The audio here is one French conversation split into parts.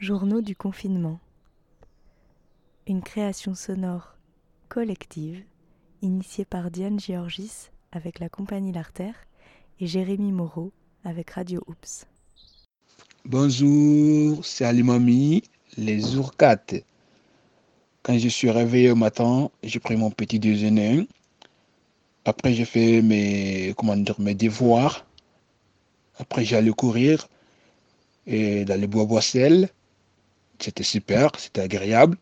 Journaux du confinement. Une création sonore collective initiée par Diane Georgis avec la compagnie L'Artère et Jérémy Moreau avec Radio Oops. Bonjour, c'est Alimami, les ourcates. Quand je suis réveillé au matin, j'ai pris mon petit déjeuner. Après, j'ai fait mes, mes devoirs. Après, j'allais courir et dans les bois boisselles. C'était super, c'était agréable,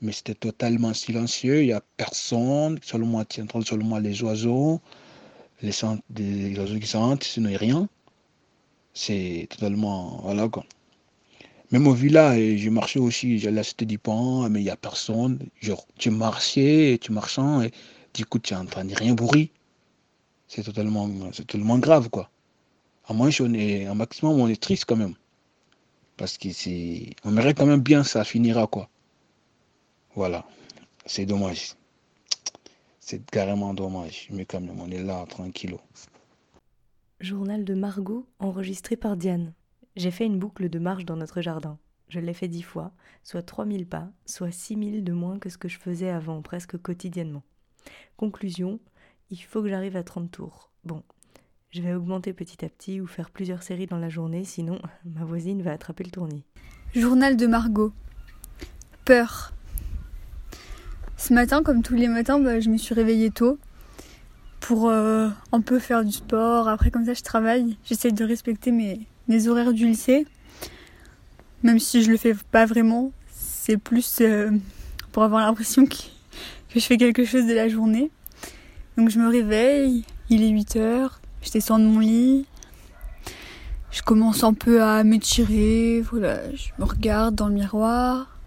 mais c'était totalement silencieux. Il n'y a personne, seulement, seulement les oiseaux, les, oiseaux qui sentent, sinon rien. C'est totalement. Voilà quoi. Même au village, je marchais aussi, j'allais à cité du pont, mais il n'y a personne. Genre, tu marchais, tu marchais, et du coup, tu n'entends rien bruit. C'est totalement, c'est totalement grave, quoi. À moins, on est, un maximum, on est triste quand même. Parce que c'est. On aimerait quand même bien ça finira quoi. Voilà. C'est dommage. C'est carrément dommage. Mais quand même, on est là, tranquille. Journal de Margot enregistré par Diane. J'ai fait une boucle de marche dans notre jardin. Je l'ai fait dix fois, soit 3000 pas, soit 6000 de moins que ce que je faisais avant, presque quotidiennement. Conclusion, il faut que j'arrive à 30 tours. Bon, je vais augmenter petit à petit ou faire plusieurs séries dans la journée, sinon ma voisine va attraper le tournis. Journal de Margot. Peur. Ce matin, comme tous les matins, bah, je me suis réveillée tôt pour euh, un peu faire du sport. Après, comme ça, je travaille. J'essaie de respecter mes, horaires du lycée. Même si je le fais pas vraiment, c'est plus euh, pour avoir l'impression que, que je fais quelque chose de la journée. Donc je me réveille, il est 8 heures, je descends de mon lit. Je commence un peu à m'étirer. Voilà, je me regarde dans le miroir.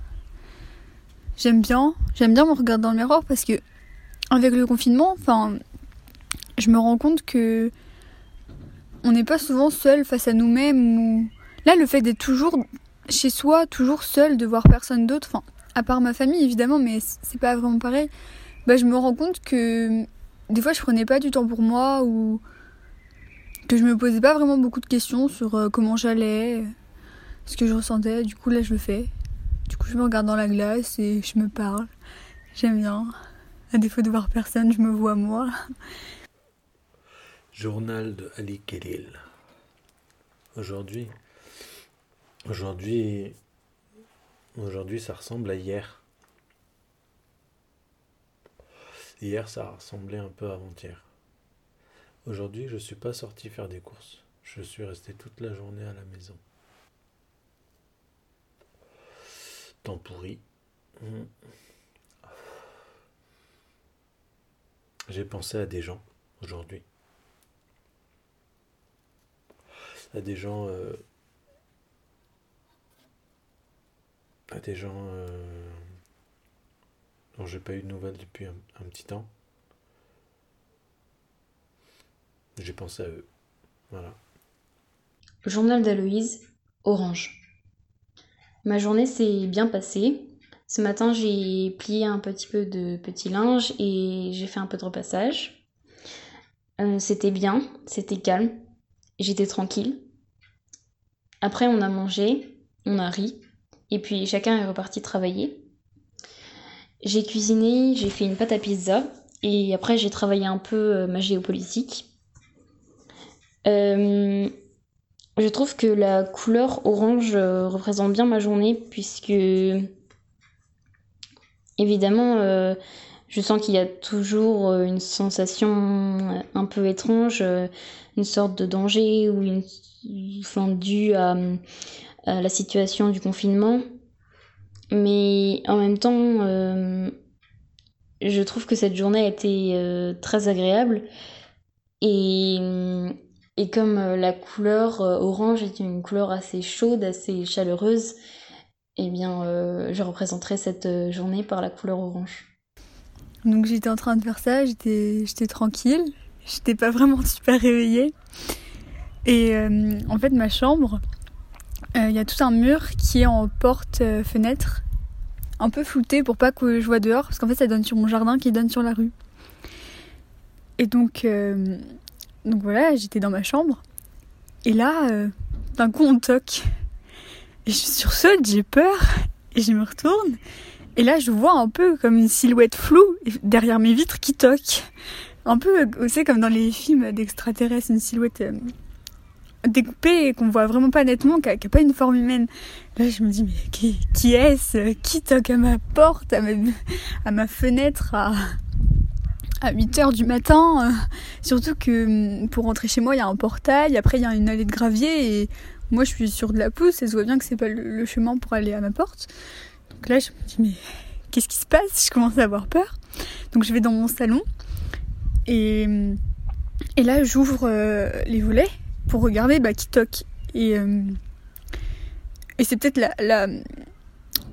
J'aime bien, j'aime bien me regarder dans le miroir parce que avec le confinement, enfin, je me rends compte que on n'est pas souvent seul face à nous-mêmes ou là le fait d'être toujours chez soi, toujours seul, de voir personne d'autre, enfin, à part ma famille évidemment, mais c'est pas vraiment pareil. Bah, je me rends compte que des fois je prenais pas du temps pour moi ou que je me posais pas vraiment beaucoup de questions sur euh, comment j'allais, ce que je ressentais. Du coup, là, je le fais. Du coup, je me regarde dans la glace et je me parle. J'aime bien. À défaut de voir personne, je me vois moi. Journal de Ali Kelil. Aujourd'hui, aujourd'hui, aujourd'hui, ça ressemble à hier. Hier, ça ressemblait un peu avant-hier. Aujourd'hui, je ne suis pas sorti faire des courses. Je suis resté toute la journée à la maison. Temps pourri. J'ai pensé à des gens aujourd'hui. À des gens. Euh, à des gens euh, dont j'ai pas eu de nouvelles depuis un petit temps. J'ai pensé à eux. Voilà. Journal d'Aloïse, Orange. Ma journée s'est bien passée. Ce matin, j'ai plié un petit peu de petit linge et j'ai fait un peu de repassage. Euh, c'était bien, c'était calme, j'étais tranquille. Après, on a mangé, on a ri, et puis chacun est reparti travailler. J'ai cuisiné, j'ai fait une pâte à pizza, et après j'ai travaillé un peu euh, ma géopolitique. Euh, je trouve que la couleur orange euh, représente bien ma journée puisque évidemment euh, je sens qu'il y a toujours une sensation un peu étrange, une sorte de danger ou une enfin, due à, la situation du confinement. Mais en même temps, je trouve que cette journée a été très agréable et et comme euh, la couleur euh, orange est une couleur assez chaude, assez chaleureuse, eh bien, euh, je représenterai cette journée par la couleur orange. Donc j'étais en train de faire ça, j'étais, tranquille, j'étais pas vraiment super réveillée. Et en fait, ma chambre, il y a tout un mur qui est en porte-fenêtre, un peu flouté pour pas que je vois dehors, parce qu'en fait, ça donne sur mon jardin qui donne sur la rue. Et donc, donc voilà, j'étais dans ma chambre. Et là, euh, d'un coup, on toque. Et je sursaute, j'ai peur, et je me retourne. Et là, je vois un peu comme une silhouette floue derrière mes vitres qui toque. Un peu, vous savez, comme dans les films d'extraterrestres, une silhouette euh, découpée et qu'on voit vraiment pas nettement, qui n'a pas une forme humaine. Là, je me dis, mais qui, est-ce? Qui toque à ma porte, à ma, à ma fenêtre, à 8 heures du matin Surtout que hum, pour rentrer chez moi, il y a un portail, après il y a une allée de gravier et moi je suis sur de la pousse et je vois bien que c'est pas le, chemin pour aller à ma porte. Donc là, je me dis, mais qu'est-ce qui se passe? Je commence à avoir peur. Donc je vais dans mon salon et, hum, et là, j'ouvre euh, les volets pour regarder bah, qui toque. Et, euh, et c'est peut-être la,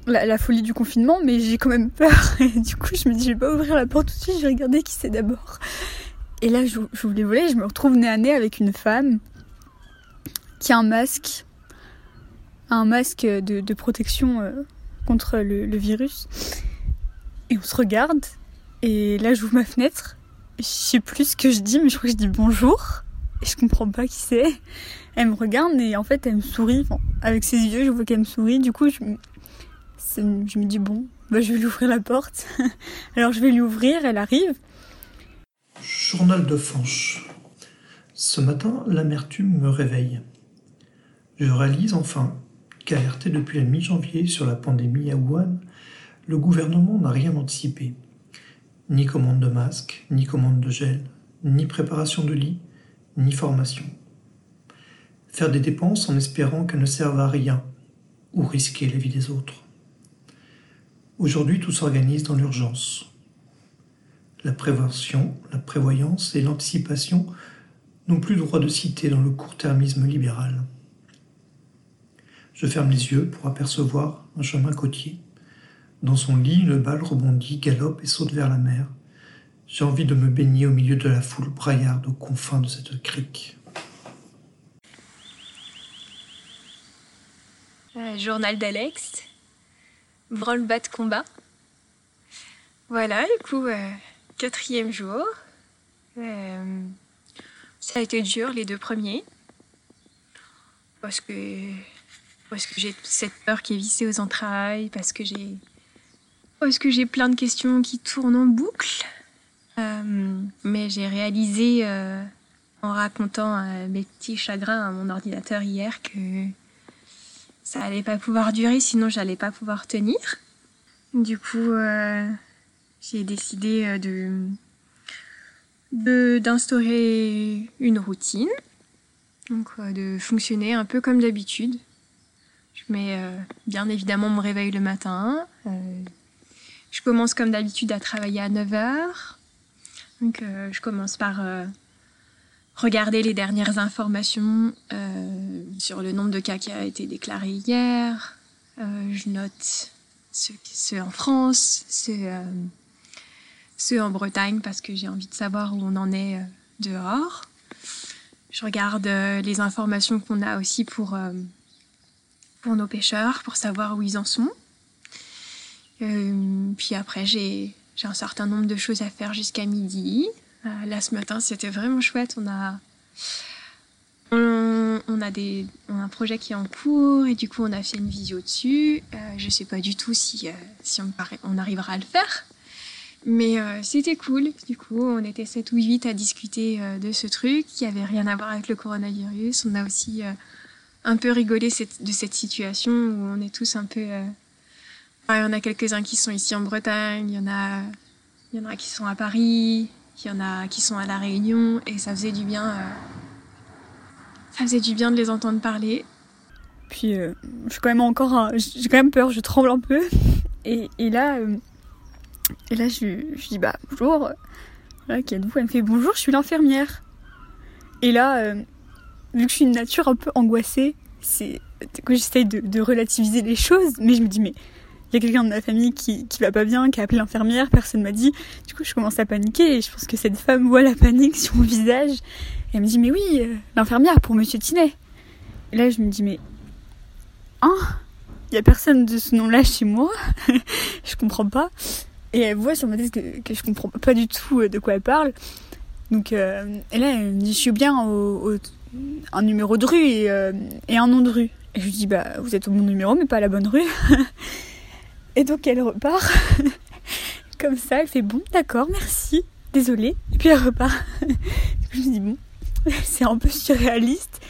la, folie du confinement, mais j'ai quand même peur. Et du coup, je me dis, je vais pas ouvrir la porte tout de suite, je vais regarder qui c'est d'abord. Et là, j'ouvre les volets, je me retrouve nez à nez avec une femme qui a un masque, un masque de, protection euh, contre le, le virus. Et on se regarde. Et là, j'ouvre ma fenêtre. Je sais plus ce que je dis, mais je crois que je dis bonjour et je comprends pas qui c'est. Elle me regarde et en fait elle me sourit. avec ses yeux, je vois qu'elle me sourit. Du coup, je, je me dis bon, bah, je vais lui ouvrir la porte. Alors je vais lui ouvrir, elle arrive. Journal de Fanche. Ce matin, l'amertume me réveille. Je réalise enfin qu'alerté depuis la mi-janvier sur la pandémie à Wuhan, le gouvernement n'a rien anticipé. Ni commande de masques, ni commande de gel, ni préparation de lit, ni formation. Faire des dépenses en espérant qu'elles ne servent à rien ou risquer la vie des autres. Aujourd'hui, tout s'organise dans l'urgence. La prévention, la prévoyance et l'anticipation n'ont plus droit de citer dans le court-termisme libéral. Je ferme les yeux pour apercevoir un chemin côtier. Dans son lit, une balle rebondit, galope et saute vers la mer. J'ai envie de me baigner au milieu de la foule braillarde aux confins de cette crique. Euh, journal d'Alex, branle-bas de combat. Voilà, du coup, euh, quatrième jour. Euh, ça a été dur les deux premiers. Parce que, parce que j'ai cette peur qui est vissée aux entrailles, parce que j'ai, parce que j'ai plein de questions qui tournent en boucle. Euh, mais j'ai réalisé en racontant mes petits chagrins à mon ordinateur hier que ça allait pas pouvoir durer, sinon j'allais pas pouvoir tenir. Du coup, j'ai décidé de d'instaurer une routine, donc de fonctionner un peu comme d'habitude. Je mets bien évidemment mon réveil le matin. je commence comme d'habitude à travailler à 9h. Donc, euh, je commence par euh, regarder les dernières informations euh, sur le nombre de cas qui a été déclaré hier. je note ceux, en France, ceux, ceux, en Bretagne parce que j'ai envie de savoir où on en est dehors. Je regarde les informations qu'on a aussi pour, pour nos pêcheurs, pour savoir où ils en sont. puis après, j'ai un certain nombre de choses à faire jusqu'à midi. Euh, là, ce matin, c'était vraiment chouette. On a, on, a des, on a un projet qui est en cours et du coup, on a fait une visio dessus. Euh, je sais pas du tout si, euh, si on, on, arrivera à le faire. Mais c'était cool. Du coup, on était 7 ou 8 à discuter de ce truc qui avait rien à voir avec le coronavirus. On a aussi un peu rigolé de cette situation où on est tous un peu il y en a quelques-uns qui sont ici en Bretagne, il y en a, il y en a qui sont à Paris, il y en a qui sont à La Réunion, et ça faisait du bien. Euh, ça faisait du bien de les entendre parler. Puis, euh, je suis quand même encore, j'ai quand même peur, je tremble un peu. Et, là, euh, et là, je, je dis bah bonjour. Voilà, qui êtes-vous? Elle me fait bonjour, je suis l'infirmière. Et là, vu que je suis une nature un peu angoissée, c'est que j'essaye de, de relativiser les choses, mais je me dis mais il y a quelqu'un de ma famille qui, qui va pas bien, qui a appelé l'infirmière, personne m'a dit. Du coup, je commence à paniquer et je pense que cette femme voit la panique sur mon visage. Et elle me dit, mais oui, euh, l'infirmière pour monsieur Tinet. Et là, je me dis, mais. Hein? Il y a personne de ce nom-là chez moi? je comprends pas. Et elle voit sur ma tête que, je comprends pas du tout euh, de quoi elle parle. Donc, euh, et là, elle me dit, je suis bien au, un numéro de rue et, et un nom de rue. Et je lui dis bah vous êtes au bon numéro mais pas à la bonne rue. et donc elle repart comme ça, elle fait bon d'accord merci, désolée. Et puis elle repart. je me dis bon, c'est un peu surréaliste.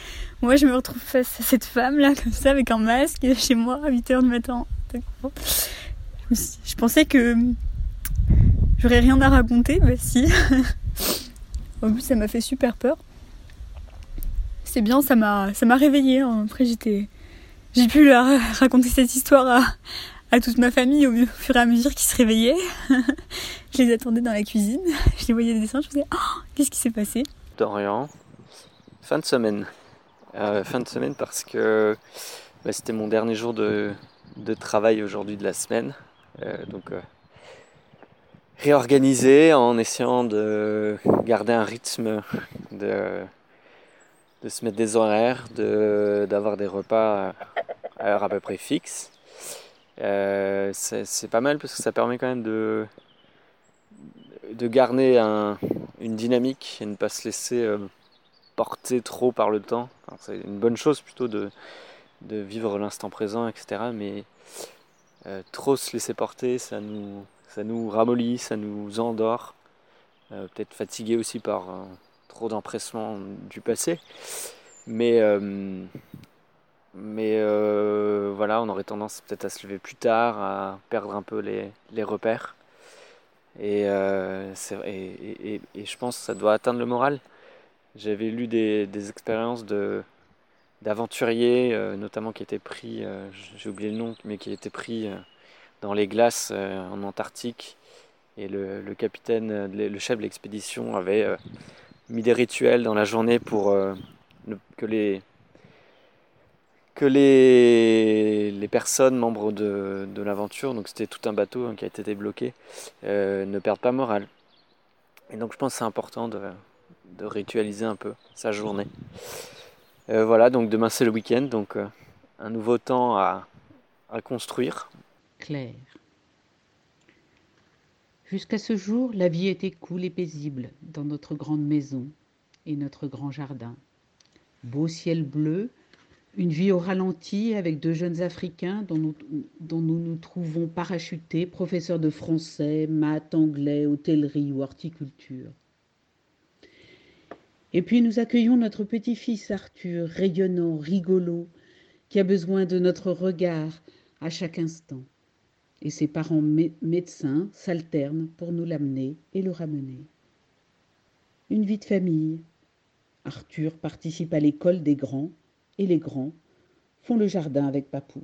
Moi je me retrouve face à cette femme là comme ça avec un masque chez moi à 8h du matin. Je pensais que j'aurais rien à raconter, bah si. en plus ça m'a fait super peur c'est bien, ça m'a, ça m'a réveillée. Hein. Après, j'étais, j'ai pu raconter cette histoire à, à, toute ma famille au, fur et à mesure qu'ils se réveillaient. je les attendais dans la cuisine, je les voyais des dessins, je me disais, oh, qu'est-ce qui s'est passé? Dorian, fin de semaine. Euh, fin de semaine parce que bah, c'était mon dernier jour de, de travail aujourd'hui de la semaine. Euh, donc, euh, réorganiser en essayant de garder un rythme de de se mettre des horaires, d'avoir des repas à heure à peu près fixe. Euh, c'est, pas mal parce que ça permet quand même de, de garder un, une dynamique et ne pas se laisser euh, porter trop par le temps. c'est une bonne chose plutôt de, de vivre l'instant présent, etc. Mais euh, trop se laisser porter, ça nous, ça nous ramollit, ça nous endort. peut-être fatigué aussi par trop d'empressement du passé. Mais, mais euh, voilà, on aurait tendance peut-être à se lever plus tard, à perdre un peu les, repères. Et, euh, et, je pense que ça doit atteindre le moral. J'avais lu des, expériences de d'aventuriers, notamment qui étaient pris, j'ai oublié le nom, mais qui étaient pris dans les glaces en Antarctique. Et le, capitaine, le chef de l'expédition avait mis des rituels dans la journée pour euh, que les que les, les personnes membres de, de l'aventure, donc c'était tout un bateau hein, qui a été débloqué, euh, ne perdent pas morale. Et donc je pense que c'est important de, de, ritualiser un peu sa journée. Euh, voilà, donc demain c'est le week-end, donc un nouveau temps à, à construire. Claire. Jusqu'à ce jour, la vie était cool et paisible dans notre grande maison et notre grand jardin. Beau ciel bleu, une vie au ralenti avec deux jeunes Africains dont nous nous trouvons parachutés, professeurs de français, maths, anglais, hôtellerie ou horticulture. Et puis nous accueillons notre petit-fils Arthur, rayonnant, rigolo, qui a besoin de notre regard à chaque instant et ses parents médecins s'alternent pour nous l'amener et le ramener. Une vie de famille. Arthur participe à l'école des grands et les grands font le jardin avec Papou.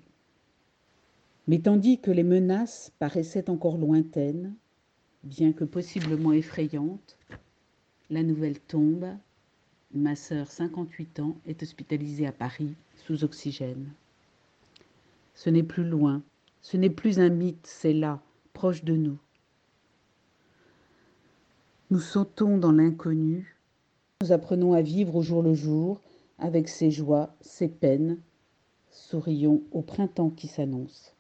Mais tandis que les menaces paraissaient encore lointaines, bien que possiblement effrayantes, la nouvelle tombe. Ma sœur, 58 ans, est hospitalisée à Paris sous oxygène. Ce n'est plus loin, ce n'est plus un mythe, c'est là, proche de nous. Nous sautons dans l'inconnu, nous apprenons à vivre au jour le jour, avec ses joies, ses peines, sourions au printemps qui s'annonce.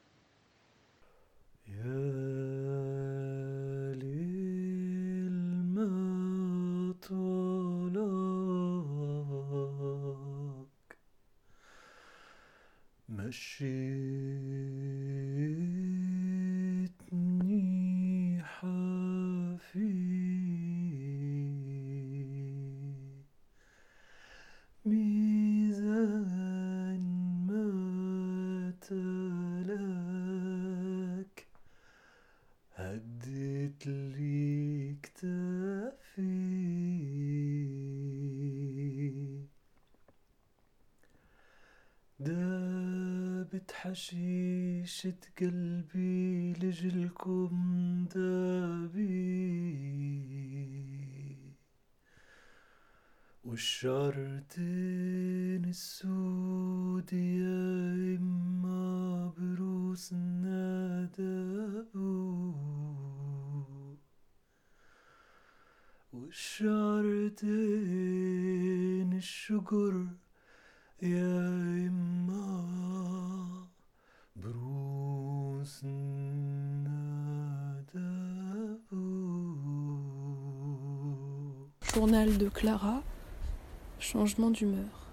حشيشة قلبي لجلكم دابي. والشعرتين السود يا إما بروس دابو والشعرتين الشجر يا إما Journal de Clara, changement d'humeur.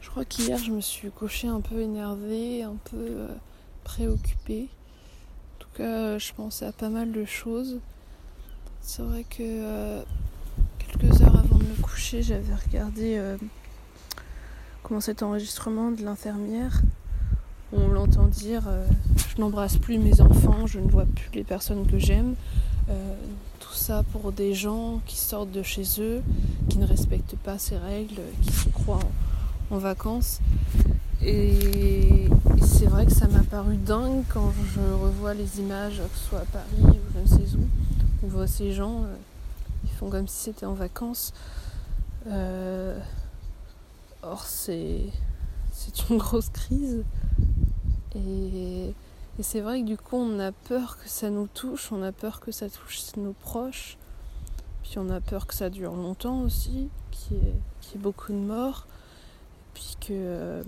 Je crois qu'hier, je me suis couchée un peu énervée, un peu euh, préoccupée. En tout cas, je pensais à pas mal de choses. C'est vrai que euh, quelques heures avant de me coucher, j'avais regardé euh, comment cet enregistrement de l'infirmière. On l'entend dire Je n'embrasse plus mes enfants, je ne vois plus les personnes que j'aime. tout ça pour des gens qui sortent de chez eux, qui ne respectent pas ces règles, qui se croient en vacances. Et c'est vrai que ça m'a paru dingue quand je revois les images, que ce soit à Paris ou je ne sais où. On voit ces gens, euh, ils font comme si c'était en vacances. Euh, or, c'est, c'est une grosse crise. Et, et c'est vrai que du coup, on a peur que ça nous touche, on a peur que ça touche nos proches. Puis on a peur que ça dure longtemps aussi, qu'il y ait, beaucoup de morts. Puis que euh,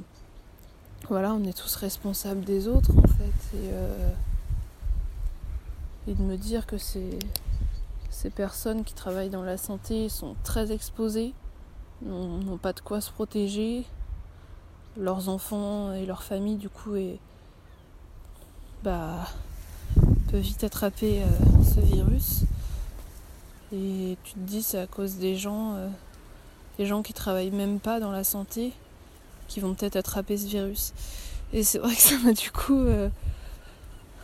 voilà, on est tous responsables des autres en fait, et, euh, et de me dire que ces, ces personnes qui travaillent dans la santé sont très exposées, n'ont pas de quoi se protéger, leurs enfants et leurs familles du coup et bah peuvent vite attraper euh, ce virus. Et tu te dis c'est à cause des gens, des gens qui travaillent même pas dans la santé, qui vont peut-être attraper ce virus. Et c'est vrai que ça m'a du coup euh,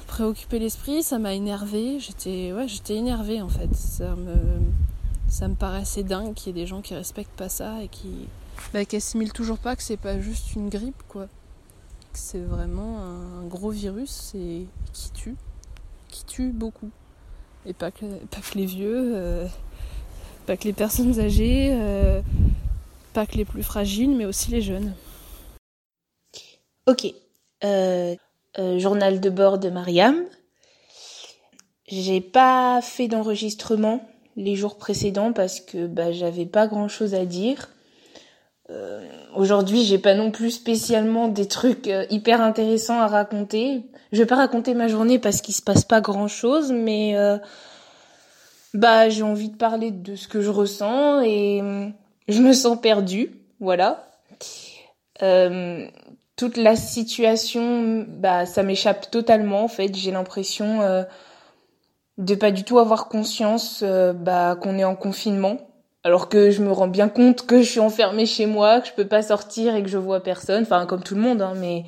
préoccupé l'esprit, ça m'a énervé. J'étais ouais, j'étais énervée en fait. Ça me ça me paraissait dingue qu'il y ait des gens qui respectent pas ça et qui bah, qui assimilent toujours pas que c'est pas juste une grippe quoi. C'est vraiment un, gros virus et qui tue, qui tue beaucoup. Et pas que les vieux, euh, pas que les personnes âgées, euh, pas que les plus fragiles, mais aussi les jeunes. Ok. Euh, journal de bord de Mariam. J'ai pas fait d'enregistrement les jours précédents parce que bah, j'avais pas grand chose à dire. Euh, Aujourd'hui, j'ai pas non plus spécialement des trucs euh, hyper intéressants à raconter. Je vais pas raconter ma journée parce qu'il se passe pas grand chose, mais euh, bah j'ai envie de parler de ce que je ressens et je me sens perdue, voilà. Euh, toute la situation, bah, ça m'échappe totalement en fait. J'ai l'impression euh, de pas du tout avoir conscience euh, bah, qu'on est en confinement, alors que je me rends bien compte que je suis enfermée chez moi, que je peux pas sortir et que je vois personne. Enfin, comme tout le monde, hein, mais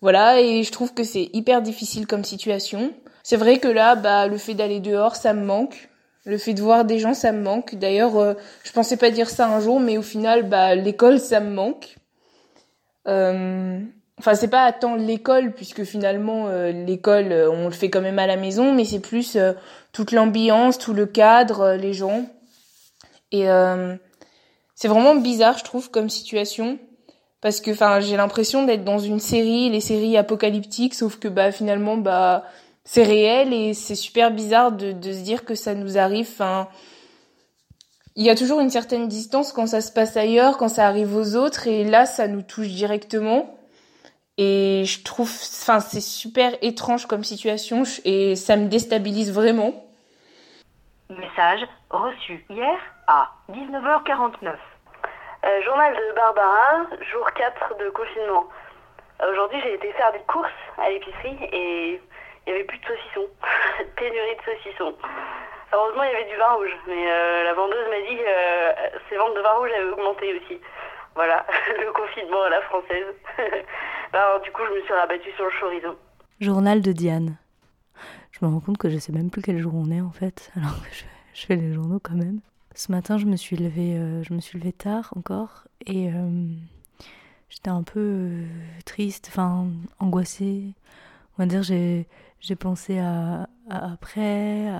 voilà. Et je trouve que c'est hyper difficile comme situation. C'est vrai que là, bah, le fait d'aller dehors, ça me manque. Le fait de voir des gens, ça me manque. D'ailleurs, euh, je pensais pas dire ça un jour, mais au final, bah, l'école, ça me manque. Euh, enfin, c'est pas tant l'école, puisque finalement, euh, l'école, euh, on le fait quand même à la maison, mais c'est plus toute l'ambiance, tout le cadre, les gens. Et c'est vraiment bizarre, je trouve, comme situation. Parce que, enfin, j'ai l'impression d'être dans une série, les séries apocalyptiques, sauf que, bah, finalement, bah, c'est réel et c'est super bizarre de, de se dire que ça nous arrive. Enfin, il y a toujours une certaine distance quand ça se passe ailleurs, quand ça arrive aux autres, et là, ça nous touche directement. Et je trouve, enfin, c'est super étrange comme situation, et ça me déstabilise vraiment. Message reçu hier à 19h49. Euh, journal de Barbara, jour 4 de confinement. Aujourd'hui, j'ai été faire des courses à l'épicerie et il n'y avait plus de saucissons. Pénurie de saucissons. Heureusement, il y avait du vin rouge, mais euh, la vendeuse m'a dit que euh, ses ventes de vin rouge avaient augmenté aussi. Voilà, le confinement à la française. Alors, du coup, je me suis rabattue sur le chorizo. Journal de Diane. Je me rends compte que je sais même plus quel jour on est en fait, alors que je fais les journaux quand même. Ce matin, je me suis levée, euh, je me suis levée tard encore et euh, j'étais un peu euh, triste, enfin angoissée. On va dire, j'ai pensé à, après,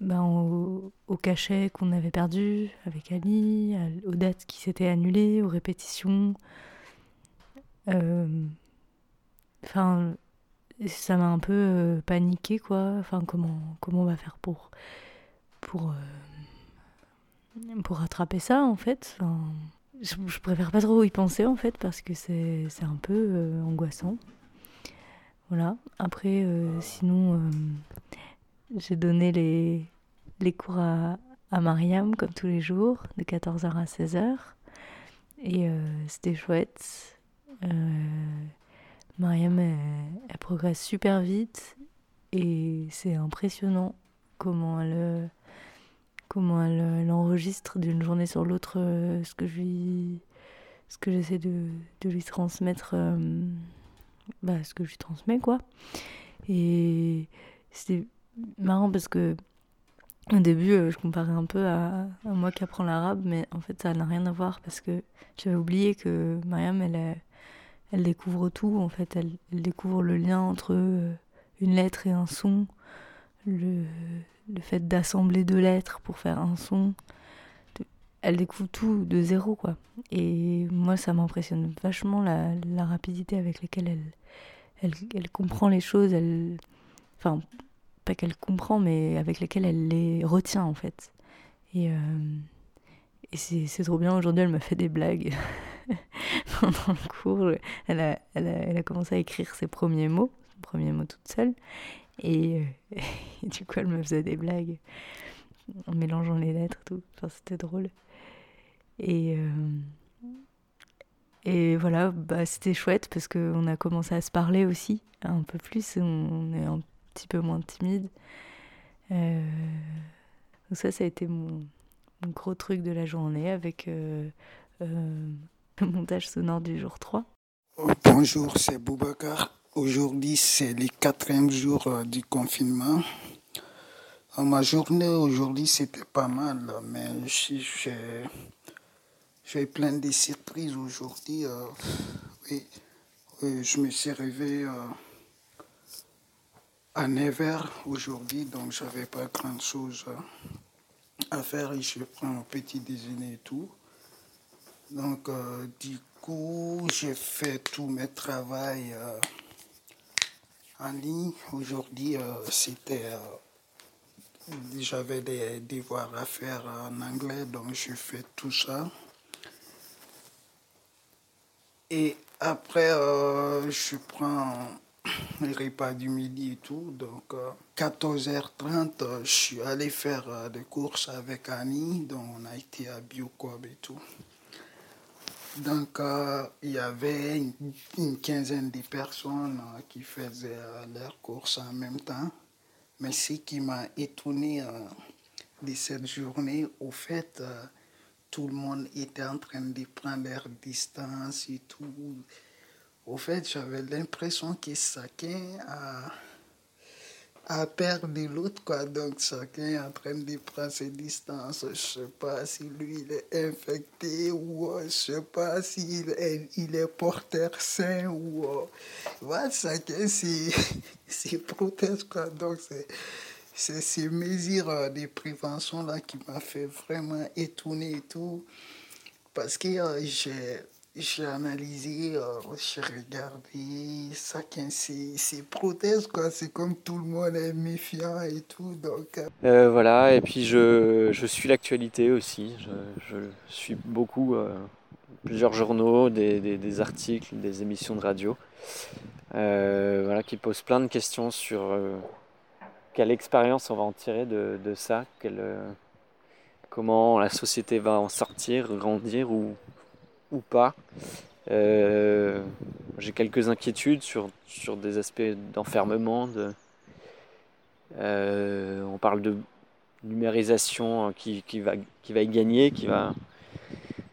ben, au, au cachet qu'on avait perdu avec Ali, aux dates qui s'étaient annulées, aux répétitions. Enfin, ça m'a un peu paniqué quoi. Enfin, comment comment on va faire pour pour euh, pour rattraper ça en fait. Je, je préfère pas trop y penser en fait parce que c'est un peu euh, angoissant. Voilà. Après, euh, sinon, j'ai donné les, les cours à, à Mariam, comme tous les jours, de 14h à 16h. Et c'était chouette. Mariam, elle, progresse super vite et c'est impressionnant comment elle, comment elle, enregistre d'une journée sur l'autre ce que je lui, ce que j'essaie de, lui transmettre, bah, ce que je lui transmets quoi. Et c'était marrant parce que au début, euh, je comparais un peu à, moi qui apprends l'arabe, mais en fait, ça n'a rien à voir parce que j'avais oublié que Mariam, elle, elle découvre tout. En fait, elle, découvre le lien entre euh, une lettre et un son, le, le fait d'assembler deux lettres pour faire un son. Elle découvre tout de zéro, quoi. Et moi, ça m'impressionne vachement la, rapidité avec laquelle elle, elle, elle comprend les choses. Elle, enfin, pas qu'elle comprend, mais avec lesquelles elle les retient en fait. Et, euh, et c'est trop bien. Aujourd'hui, elle m'a fait des blagues pendant le cours. Elle a, elle, a, elle a, commencé à écrire ses premiers mots, ses premiers mots toute seule. Et, euh, du coup, elle me faisait des blagues en mélangeant les lettres, tout. Enfin, c'était drôle. Et, euh, et voilà, bah, c'était chouette parce qu'on a commencé à se parler aussi un peu plus. On est un petit peu moins timide. Euh, donc ça, ça a été mon, gros truc de la journée avec le montage sonore du jour 3. Bonjour, c'est Boubacar. Aujourd'hui, c'est le quatrième jour du confinement. Ma journée aujourd'hui, c'était pas mal, mais j'ai plein de surprises aujourd'hui. oui, je me suis réveillé à 9h aujourd'hui, donc j'avais pas grand chose à faire je prends un petit déjeuner et tout. Donc, euh, du coup, j'ai fait tous mes travaux euh, en. Aujourd'hui, euh, c'était. J'avais des devoirs à faire en anglais, donc j'ai fait tout ça. Et après, je prends les repas du midi et tout. Donc, 14h30, euh, je suis allé faire euh, des courses avec Annie. Donc, on a été à Biocob et tout. Donc, euh, il y avait une, quinzaine de personnes qui faisaient leurs courses en même temps. Mais ce qui m'a étonné de cette journée, au fait, tout le monde était en train de prendre leur distance et tout. Au fait, j'avais l'impression que chacun a, a perdu l'autre, quoi. Donc, chacun est en train de prendre ses distances. Je sais pas si lui, il est infecté ou euh, je sais pas s'il est, il est porteur sain ou... Euh, voilà, chacun s'y protège, quoi. Donc, c'est ces mesures euh, de prévention là qui m'a fait vraiment étonner et tout parce que j'ai j'ai analysé, euh, j'ai regardé chacun ses, ses prothèses, quoi. C'est comme tout le monde est méfiant et tout. Donc, euh. Euh, voilà, et puis je, je suis l'actualité aussi. Je, je, suis beaucoup plusieurs journaux, des, des, des, articles, des émissions de radio, voilà, qui posent plein de questions sur quelle expérience on va en tirer de, de ça, quelle, comment la société va en sortir, grandir ou ou pas. Euh, j'ai quelques inquiétudes sur, des aspects d'enfermement. De, euh, on parle de numérisation qui, qui, va, y gagner, qui va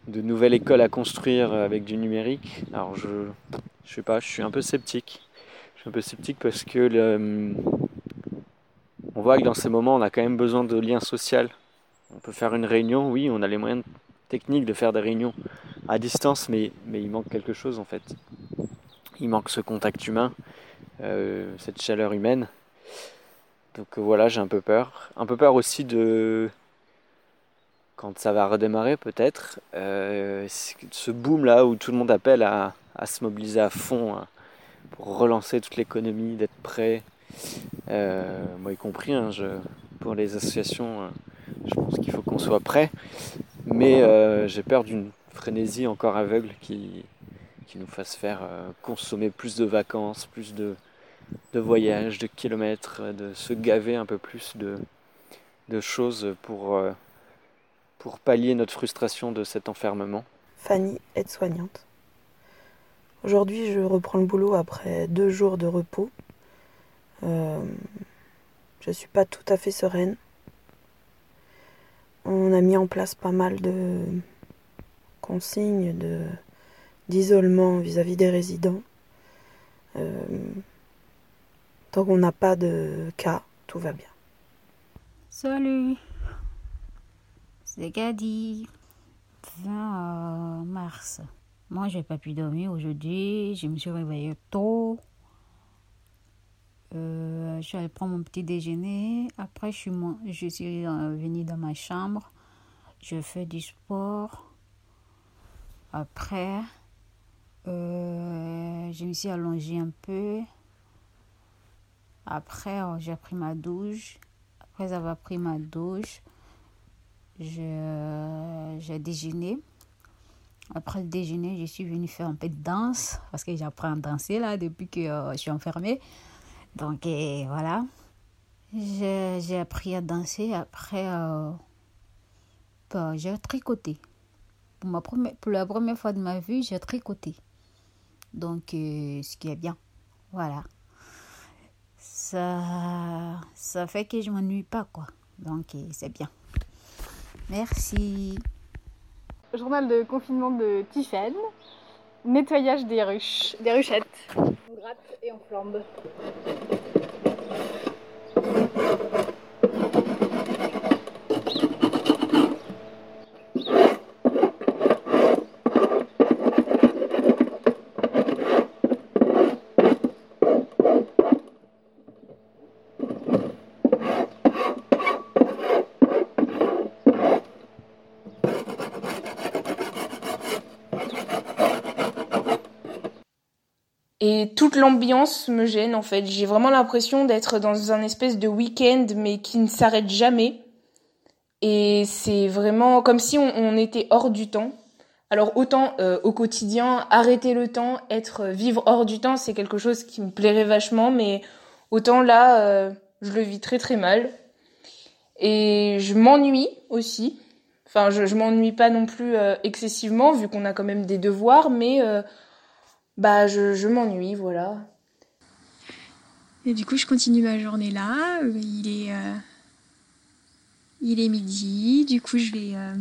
de nouvelles écoles à construire avec du numérique. Alors je sais pas, je suis un peu sceptique. Je suis un peu sceptique parce que on voit que dans ces moments, on a quand même besoin de liens sociaux. On peut faire une réunion, oui, on a les moyens techniques de faire des réunions à distance, mais, il manque quelque chose en fait. Il manque ce contact humain, euh, cette chaleur humaine. Donc euh, voilà, j'ai un peu peur. Un peu peur aussi de quand ça va redémarrer peut-être, euh, ce boom là où tout le monde appelle à, à se mobiliser à fond hein, pour relancer toute l'économie, d'être prêt, moi y compris, hein, je, pour les associations, je pense qu'il faut qu'on soit prêt, mais j'ai peur d'une frénésie encore aveugle qui, nous fasse faire euh, consommer plus de vacances, plus de, voyages, de kilomètres, de se gaver un peu plus de, choses pour, euh, pour pallier notre frustration de cet enfermement. Fanny, aide-soignante. Aujourd'hui, je reprends le boulot après deux jours de repos. Euh, je suis pas tout à fait sereine. On a mis en place pas mal de consignes de d'isolement vis-à-vis des résidents. Euh, tant qu'on n'a pas de cas, tout va bien. Salut, c'est Gadi. 20 euh, mars. Moi, j'ai pas pu dormir aujourd'hui. Je me suis réveillée tôt. Euh, je suis allée prendre mon petit déjeuner. Après, je suis, je suis venue dans ma chambre. Je fais du sport. Après, euh, je me suis allongée un peu. Après, oh, j'ai pris ma douche. Après avoir pris ma douche, j'ai déjeuné. Après le déjeuner, je suis venue faire un peu de danse parce que j'apprends à danser là depuis que euh, je suis enfermée. Donc voilà. J'ai appris à danser. Après, euh, bah, j'ai tricoté. Pour, ma première, pour la première fois de ma vie, j'ai tricoté. Donc, euh, ce qui est bien. Voilà. Ça, ça fait que je m'ennuie pas, quoi. Donc, c'est bien. Merci. Journal de confinement de Tiffen. Nettoyage des ruches, des ruchettes. On gratte et on flambe. Et toute l'ambiance me gêne en fait. J'ai vraiment l'impression d'être dans un espèce de week-end mais qui ne s'arrête jamais. Et c'est vraiment comme si on, était hors du temps. Alors autant euh, au quotidien, arrêter le temps, être vivre hors du temps, c'est quelque chose qui me plairait vachement, mais autant là, euh, je le vis très très mal. Et je m'ennuie aussi. Enfin, je, je m'ennuie pas non plus euh, excessivement vu qu'on a quand même des devoirs, mais bah, je, m'ennuie, voilà. Et du coup, je continue ma journée là. Il est, euh, il est midi. Du coup, je vais. Euh,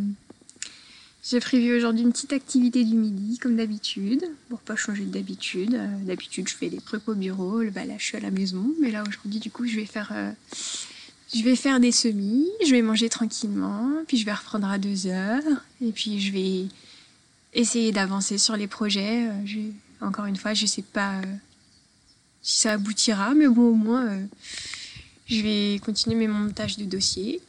j'ai prévu aujourd'hui une petite activité du midi, comme d'habitude, pour pas changer d'habitude. Euh, d'habitude, je fais des trucs au bureau. Là, je suis à la maison. Mais là, aujourd'hui, du coup, je vais faire. je vais faire des semis, je vais manger tranquillement, puis je vais reprendre à deux heures, et puis je vais essayer d'avancer sur les projets. Je encore une fois, je ne sais pas euh, si ça aboutira, mais bon, au moins, euh, je vais continuer mes montages de dossier.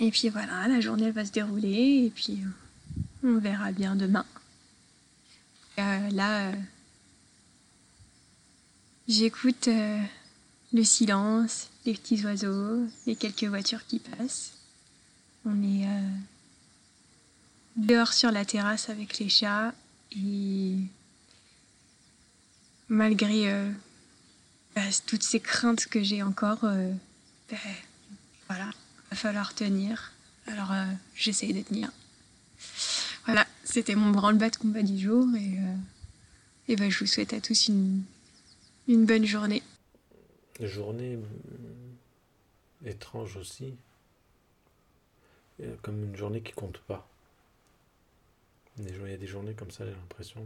Et puis voilà, la journée va se dérouler et puis euh, on verra bien demain. là, j'écoute le silence, les petits oiseaux, les quelques voitures qui passent. On est dehors sur la terrasse avec les chats et malgré euh, bah, toutes ces craintes que j'ai encore, euh, bah, voilà, va falloir tenir. Alors euh, j'essaye de tenir. Voilà, c'était mon branle-bas de combat du jour et, et bah, je vous souhaite à tous une, une bonne journée. Journée étrange aussi, comme une journée qui compte pas. Il y a des journées comme ça, j'ai l'impression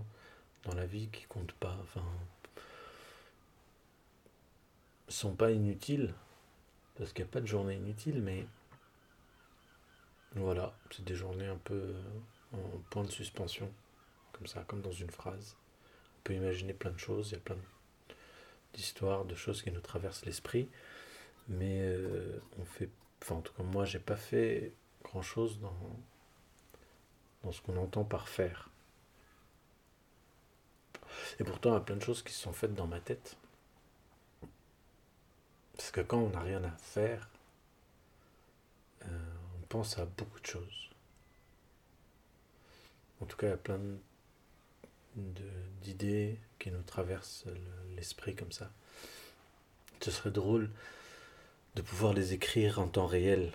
dans la vie qui comptent pas, enfin, sont pas inutiles, parce qu'il n'y a pas de journée inutile, mais voilà, c'est des journées un peu en point de suspension, comme ça, comme dans une phrase. On peut imaginer plein de choses, il y a plein d'histoires, de choses qui nous traversent l'esprit, mais euh, on fait, enfin en tout cas moi j'ai pas fait grand chose dans, dans ce qu'on entend par faire. Et pourtant, il y a plein de choses qui sont faites dans ma tête. Parce que quand on n'a rien à faire, euh, on pense à beaucoup de choses. En tout cas, il y a plein d'idées qui nous traversent l'esprit comme ça. Ce serait drôle de pouvoir les écrire en temps réel.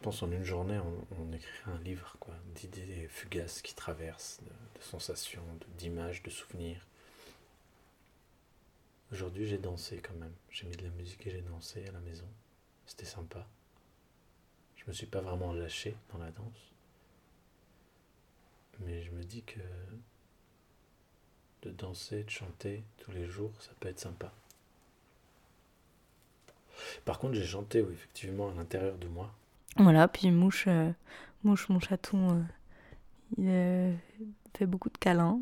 Je pense en une journée, on, on un livre, d'idées fugaces qui traversent, de, de sensations, de- d'images, de souvenirs. Aujourd'hui, j'ai dansé quand même. J'ai mis de la musique et j'ai dansé à la maison. C'était sympa. Je me suis pas vraiment lâché dans la danse. Mais je me dis que de danser, de chanter tous les jours, ça peut être sympa. Par contre, j'ai chanté, oui, effectivement, à l'intérieur de moi. Voilà, puis Mouche, euh, Mouche mon chaton, euh, il euh, fait beaucoup de câlins.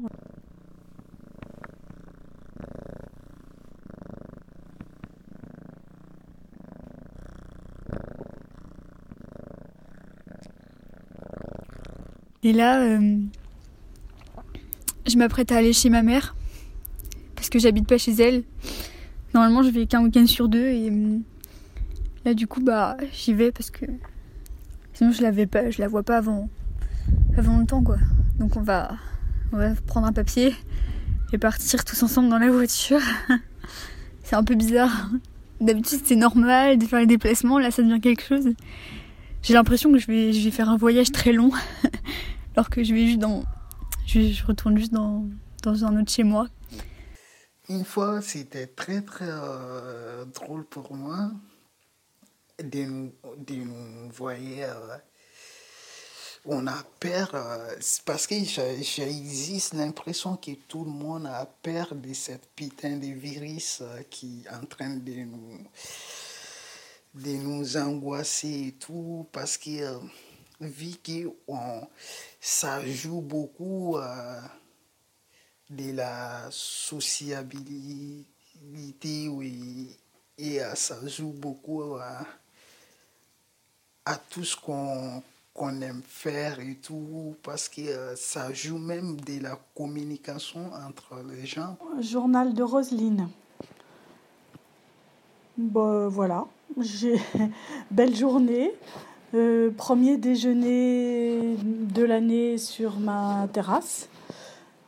Et là, je m'apprête à aller chez ma mère parce que j'habite pas chez elle. Normalement, je vais qu'un week-end sur deux et là, du coup, bah, j'y vais parce que sinon je la vais pas, je la vois pas avant, avant longtemps, quoi. Donc on va, on va prendre un papier et partir tous ensemble dans la voiture. c'est un peu bizarre. D'habitude, c'est normal de faire les déplacements. Là, ça devient quelque chose. J'ai l'impression que je vais, je vais faire un voyage très long, alors que je vais juste dans, je retourne juste dans, dans un autre chez moi. Une fois, c'était très très euh, drôle pour moi nous voir. euh, on a peur, euh, parce que j'ai j'ai existe l'impression que tout le monde a peur de cette putain de virus euh, qui est en train de nous, de nous angoisser et tout, parce que euh, vu que on, ça joue beaucoup de la sociabilité, oui, et ça joue beaucoup euh, à tout ce qu'on aime faire et tout, parce que euh, ça joue même de la communication entre les gens. Journal de Roselyne. Bon, voilà, j'ai belle journée. Euh, premier déjeuner de l'année sur ma terrasse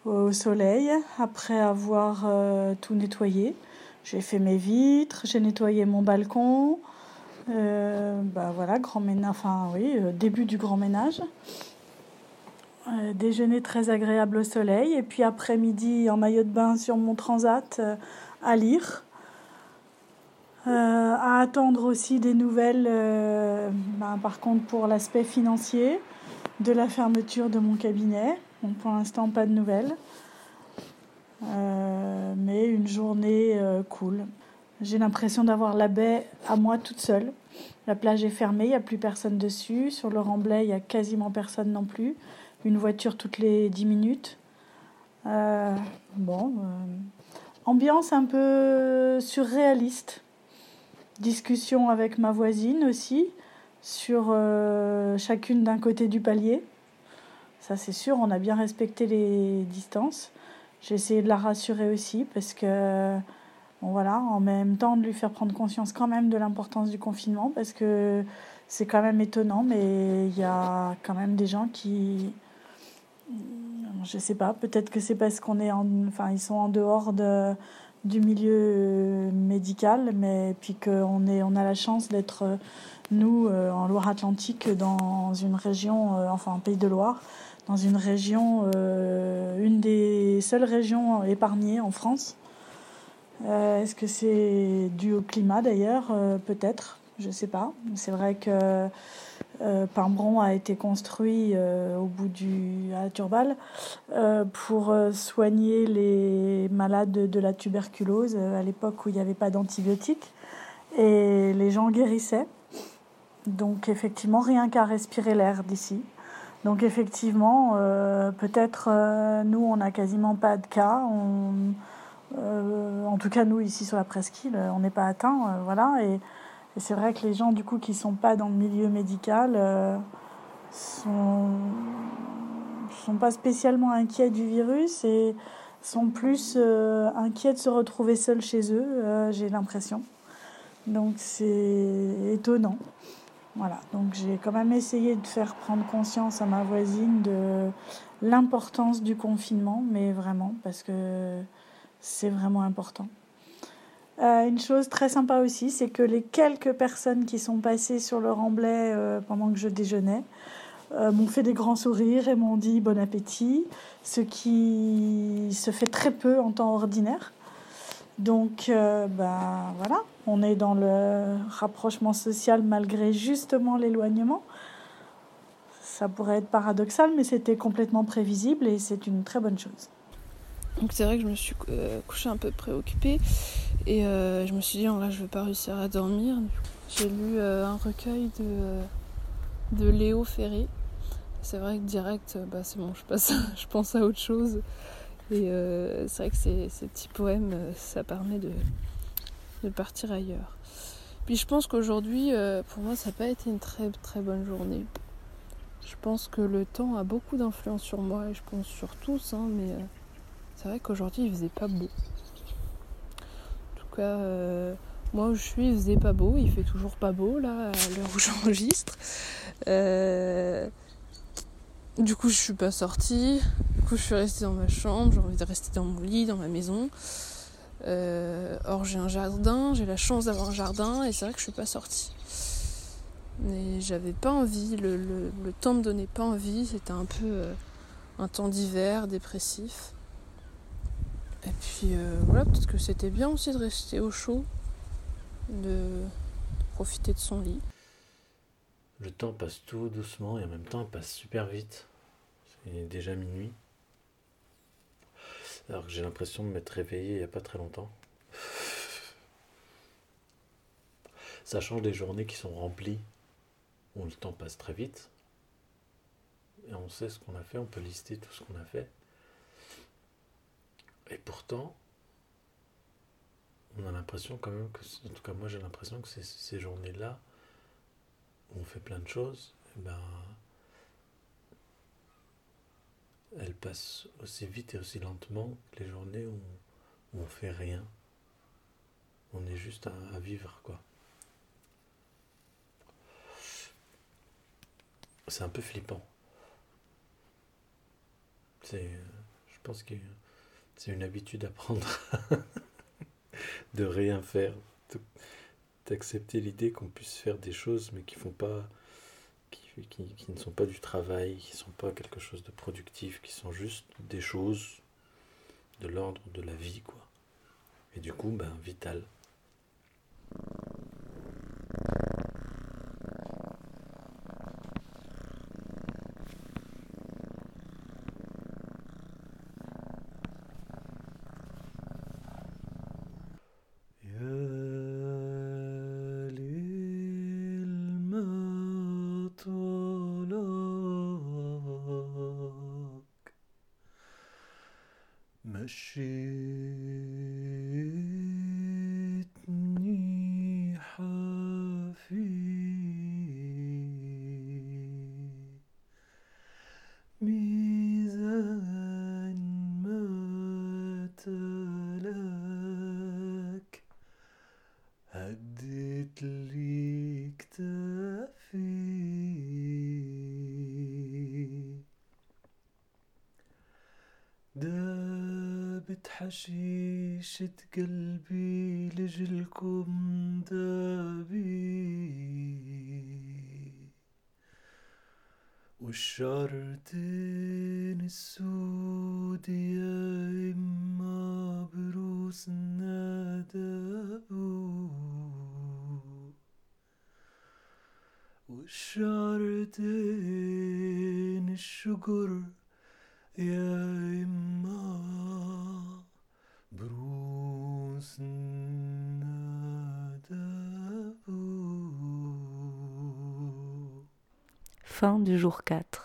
au soleil après avoir euh, tout nettoyé. J'ai fait mes vitres, j'ai nettoyé mon balcon. Euh, bah voilà, grand ménage, enfin oui, euh, début du grand ménage. Euh, déjeuner très agréable au soleil et puis après-midi en maillot de bain sur mon transat à lire. À attendre aussi des nouvelles, ben, par contre pour l'aspect financier, de la fermeture de mon cabinet. Bon, pour l'instant, pas de nouvelles. Mais une journée cool. J'ai l'impression d'avoir la baie à moi toute seule. La plage est fermée, il n'y a plus personne dessus. Sur le remblai, il n'y a quasiment personne non plus. Une voiture toutes les 10 minutes. Euh, bon, euh, ambiance un peu surréaliste. Discussion avec ma voisine aussi sur euh, chacune d'un côté du palier. Ça c'est sûr, on a bien respecté les distances. J'ai essayé de la rassurer aussi parce que voilà, en même temps de lui faire prendre conscience quand même de l'importance du confinement parce que c'est quand même étonnant, mais il y a quand même des gens qui, je sais pas, peut-être que c'est parce qu'on est en, enfin sont en dehors de, du milieu médical, mais puis qu'on on a la chance d'être nous euh, en Loire-Atlantique dans une région, euh, enfin en Pays de Loire, dans une région, euh, une des seules régions épargnées en France. Euh, Est-ce que c'est dû au climat d'ailleurs Euh, Peut-être, je sais pas. C'est vrai que euh, Pimbron a été construit au bout du à Turval euh, pour soigner les malades de, la tuberculose à l'époque où il n'y avait pas d'antibiotiques et les gens guérissaient. Donc effectivement, rien qu'à respirer l'air d'ici. Donc effectivement, peut-être nous, on n'a quasiment pas de cas. Euh, en tout cas, nous, ici sur la presqu'île, on n'est pas atteint. euh, voilà. Et, c'est vrai que les gens, du coup, qui sont pas dans le milieu médical, euh, sont, sont pas spécialement inquiets du virus et sont plus euh, inquiets de se retrouver seuls chez eux, euh, j'ai l'impression. Donc c'est étonnant. Voilà, donc j'ai quand même essayé de faire prendre conscience à ma voisine de l'importance du confinement, mais vraiment, parce que c'est vraiment important. Euh, une chose très sympa aussi, c'est que les quelques personnes qui sont passées sur le remblai euh, pendant que je déjeunais euh, m'ont fait des grands sourires et m'ont dit bon appétit, ce qui se fait très peu en temps ordinaire. Donc, ben voilà, on est dans le rapprochement social malgré justement l'éloignement. Ça pourrait être paradoxal, mais c'était complètement prévisible et c'est une très bonne chose. Donc c'est vrai que je me suis couchée un peu préoccupée et euh, je me suis dit, oh, là, je vais pas réussir à dormir. J'ai lu euh, un recueil de, de Léo Ferré. C'est vrai que direct, bah, c'est bon, je, passe, je pense à autre chose. Et euh, c'est vrai que ces, ces, petits poèmes, ça permet de, de partir ailleurs. Puis je pense qu'aujourd'hui, pour moi, ça n'a pas été une très très bonne journée. Je pense que le temps a beaucoup d'influence sur moi et je pense sur tous, hein, mais c'est vrai qu'aujourd'hui il faisait pas beau. Euh, moi où je suis, il faisait pas beau, il fait toujours pas beau là, à l'heure où j'enregistre. Euh, du coup, je suis pas sortie. Du coup, je suis restée dans ma chambre. J'ai envie de rester dans mon lit, dans ma maison. Euh, or, j'ai un jardin, j'ai la chance d'avoir un jardin, et c'est vrai que je suis pas sortie. Mais j'avais pas envie, le, le, le, temps me donnait pas envie. C'était un peu un temps d'hiver, dépressif. Et puis euh, voilà, peut-être que c'était bien aussi de rester au chaud, de profiter de son lit. Le temps passe tout doucement et en même temps passe super vite. C'est déjà minuit. Alors que j'ai l'impression de m'être réveillé il n'y a pas très longtemps. Ça change des journées qui sont remplies, où le temps passe très vite. Et on sait ce qu'on a fait, on peut lister tout ce qu'on a fait. Et pourtant, on a l'impression quand même que, en tout cas moi j'ai l'impression que ces journées-là, où on fait plein de choses, eh ben, elles passent aussi vite et aussi lentement que les journées où, on, fait rien. On est juste à, vivre, quoi. C'est un peu flippant. C'est, je pense que c'est une habitude à prendre de rien faire, d'accepter l'idée qu'on puisse faire des choses mais qui font pas qui, ne sont pas du travail, qui ne sont pas quelque chose de productif, qui sont juste des choses de l'ordre de la vie quoi. Et du coup ben vital. machine. حشيشة قلبي لجلكم دابي والشعرتين السود يا إما بروسنا دابو والشعرتين الشجر يا إما du jour 4.